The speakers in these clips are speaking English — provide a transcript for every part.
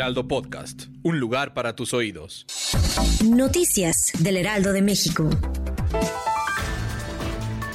Heraldo Podcast, un lugar para tus oídos. Noticias del Heraldo de México.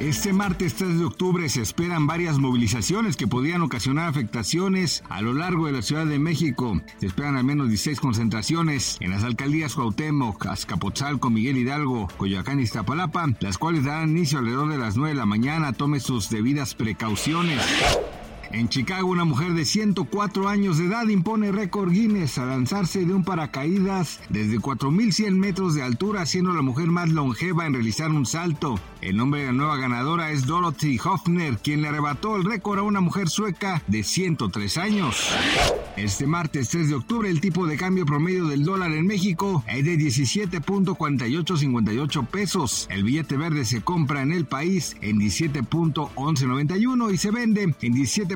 Este martes 3 de octubre se esperan varias movilizaciones que podrían ocasionar afectaciones a lo largo de la Ciudad de México. Se esperan al menos 16 concentraciones en las alcaldías Cuauhtémoc, Azcapotzalco, Miguel Hidalgo, Coyoacán y Iztapalapa, las cuales darán inicio alrededor de las 9 de la mañana. Tome sus debidas precauciones. En Chicago, una mujer de 104 años de edad impone récord Guinness a lanzarse de un paracaídas desde 4.100 metros de altura, siendo la mujer más longeva en realizar un salto. El nombre de la nueva ganadora es Dorothy Hoffner, quien le arrebató el récord a una mujer sueca de 103 años. Este martes 3 de octubre, el tipo de cambio promedio del dólar en México es de 17.4858 pesos. El billete verde se compra en el país en 17.1191 y se vende en 17.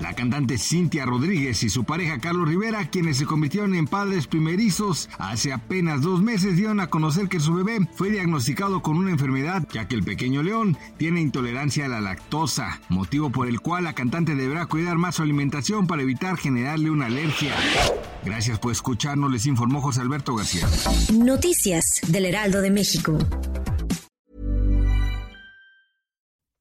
La cantante Cintia Rodríguez y su pareja Carlos Rivera, quienes se convirtieron en padres primerizos hace apenas dos meses, dieron a conocer que su bebé fue diagnosticado con una enfermedad, ya que el pequeño león tiene intolerancia a la lactosa, motivo por el cual la cantante deberá cuidar más su alimentación para evitar generarle una alergia. Gracias por escucharnos, les informó José Alberto García. Noticias del Heraldo de México.